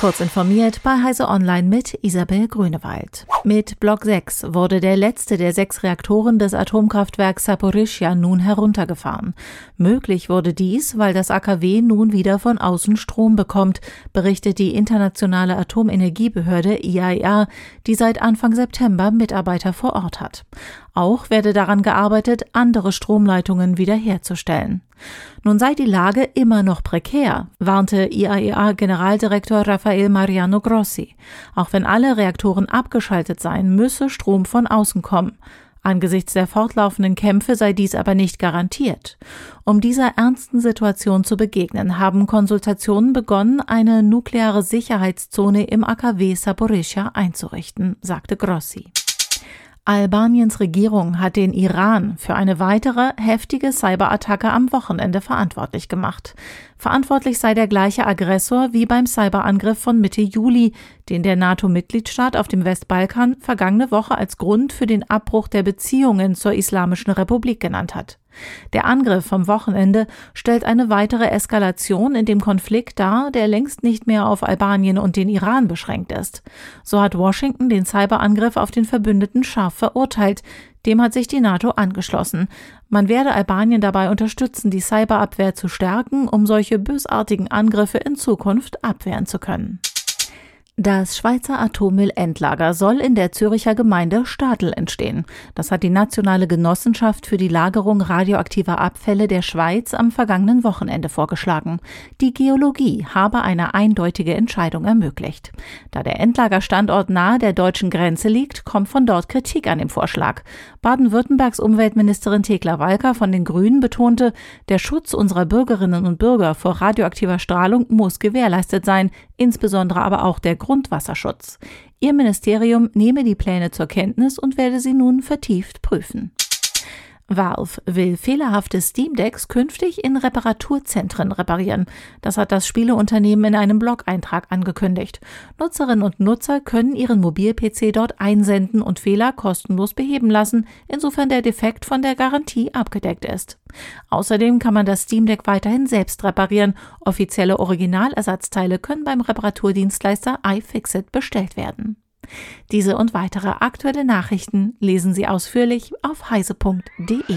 Kurz informiert bei Heise Online mit Isabel Grünewald. Mit Block 6 wurde der letzte der sechs Reaktoren des Atomkraftwerks Saporischja nun heruntergefahren. Möglich wurde dies, weil das AKW nun wieder von außen Strom bekommt, berichtet die internationale Atomenergiebehörde IAEA, die seit Anfang September Mitarbeiter vor Ort hat. Auch werde daran gearbeitet, andere Stromleitungen wiederherzustellen. Nun sei die Lage immer noch prekär, warnte IAEA-Generaldirektor Rafael Mariano Grossi. Auch wenn alle Reaktoren abgeschaltet seien, müsse Strom von außen kommen. Angesichts der fortlaufenden Kämpfe sei dies aber nicht garantiert. Um dieser ernsten Situation zu begegnen, haben Konsultationen begonnen, eine nukleare Sicherheitszone im AKW Saporischja einzurichten, sagte Grossi. Albaniens Regierung hat den Iran für eine weitere heftige Cyberattacke am Wochenende verantwortlich gemacht. Verantwortlich sei der gleiche Aggressor wie beim Cyberangriff von Mitte Juli, den der NATO-Mitgliedstaat auf dem Westbalkan vergangene Woche als Grund für den Abbruch der Beziehungen zur Islamischen Republik genannt hat. Der Angriff vom Wochenende stellt eine weitere Eskalation in dem Konflikt dar, der längst nicht mehr auf Albanien und den Iran beschränkt ist. So hat Washington den Cyberangriff auf den Verbündeten scharf verurteilt. Dem hat sich die NATO angeschlossen. Man werde Albanien dabei unterstützen, die Cyberabwehr zu stärken, um solche bösartigen Angriffe in Zukunft abwehren zu können. Das Schweizer Atommüllendlager soll in der Züricher Gemeinde Stadl entstehen. Das hat die Nationale Genossenschaft für die Lagerung radioaktiver Abfälle der Schweiz am vergangenen Wochenende vorgeschlagen. Die Geologie habe eine eindeutige Entscheidung ermöglicht. Da der Endlagerstandort nahe der deutschen Grenze liegt, kommt von dort Kritik an dem Vorschlag. Baden-Württembergs Umweltministerin Thekla Walker von den Grünen betonte, der Schutz unserer Bürgerinnen und Bürger vor radioaktiver Strahlung muss gewährleistet sein, insbesondere aber auch der Grundwasserschutz. Ihr Ministerium nehme die Pläne zur Kenntnis und werde sie nun vertieft prüfen. Valve will fehlerhafte Steam Decks künftig in Reparaturzentren reparieren. Das hat das Spieleunternehmen in einem Blog-Eintrag angekündigt. Nutzerinnen und Nutzer können ihren Mobil-PC dort einsenden und Fehler kostenlos beheben lassen, insofern der Defekt von der Garantie abgedeckt ist. Außerdem kann man das Steam Deck weiterhin selbst reparieren. Offizielle Originalersatzteile können beim Reparaturdienstleister iFixit bestellt werden. Diese und weitere aktuelle Nachrichten lesen Sie ausführlich auf heise.de.